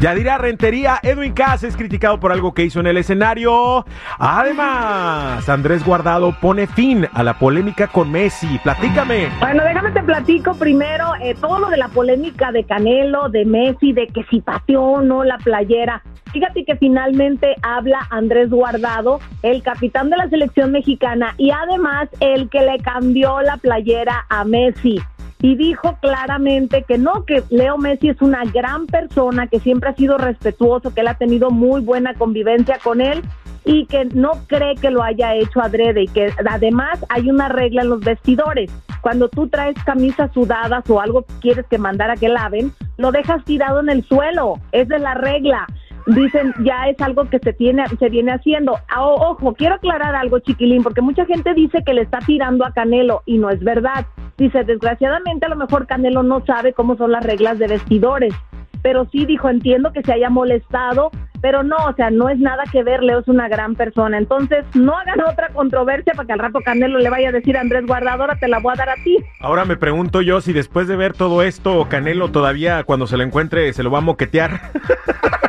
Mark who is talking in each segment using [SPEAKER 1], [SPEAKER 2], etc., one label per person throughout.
[SPEAKER 1] Yadira Rentería, Edwin Cass es criticado por algo que hizo en el escenario. Además, Andrés Guardado pone fin a la polémica con Messi. Platícame.
[SPEAKER 2] Bueno, déjame te platico primero eh, todo lo de la polémica de Canelo, de Messi, de que si pateó o no la playera. Fíjate que finalmente habla Andrés Guardado, el capitán de la selección mexicana y además el que le cambió la playera a Messi y dijo claramente que no, que Leo Messi es una gran persona, que siempre ha sido respetuoso, que él ha tenido muy buena convivencia con él y que no cree que lo haya hecho adrede y que además hay una regla en los vestidores. Cuando tú traes camisas sudadas o algo que quieres que mandar a que laven, lo dejas tirado en el suelo. Esa es la regla dicen ya es algo que se tiene se viene haciendo. Ah, o- ojo, quiero aclarar algo, chiquilín, porque mucha gente dice que le está tirando a Canelo y no es verdad. Dice, desgraciadamente a lo mejor Canelo no sabe cómo son las reglas de vestidores. Pero sí dijo, entiendo que se haya molestado, pero no, o sea, no es nada que ver, Leo es una gran persona. Entonces, no hagan otra controversia para que al rato Canelo le vaya a decir a Andrés Guardado, ahora te la voy a dar a ti.
[SPEAKER 1] Ahora me pregunto yo si después de ver todo esto, Canelo todavía cuando se lo encuentre se lo va a moquetear.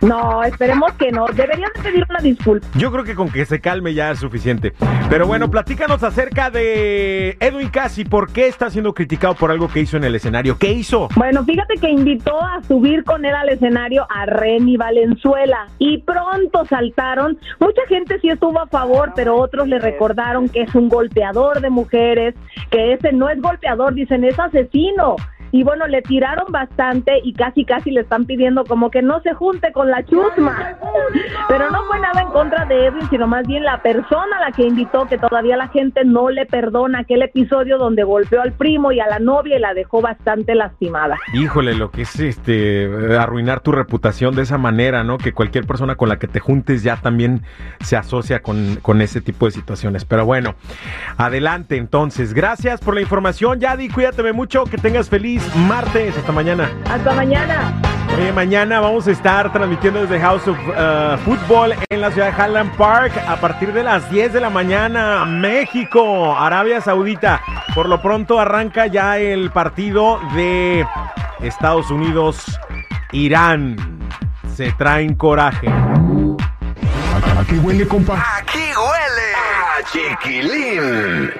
[SPEAKER 2] No, esperemos que no. Deberían de pedir una disculpa.
[SPEAKER 1] Yo creo que con que se calme ya es suficiente. Pero bueno, platícanos acerca de Edwin Casi. ¿Por qué está siendo criticado por algo que hizo en el escenario? ¿Qué hizo?
[SPEAKER 2] Bueno, fíjate que invitó a subir con él al escenario a Remy Valenzuela y pronto saltaron. Mucha gente sí estuvo a favor, pero otros le recordaron que es un golpeador de mujeres, que ese no es golpeador, dicen es asesino. Y bueno, le tiraron bastante y casi casi le están pidiendo como que no se junte con la chusma. Nada en contra de Edwin, sino más bien la persona a la que invitó, que todavía la gente no le perdona aquel episodio donde golpeó al primo y a la novia y la dejó bastante lastimada.
[SPEAKER 1] Híjole, lo que es este arruinar tu reputación de esa manera, ¿no? Que cualquier persona con la que te juntes ya también se asocia con, con ese tipo de situaciones. Pero bueno, adelante entonces. Gracias por la información, Yadi. Cuídate mucho, que tengas feliz martes. Hasta mañana.
[SPEAKER 2] Hasta mañana.
[SPEAKER 1] Oye, mañana vamos a estar transmitiendo desde House of uh, Football en la ciudad de Highland Park a partir de las 10 de la mañana. México, Arabia Saudita. Por lo pronto arranca ya el partido de Estados Unidos, Irán. Se traen coraje.
[SPEAKER 3] Aquí huele, compa.
[SPEAKER 4] Aquí huele a chiquilín.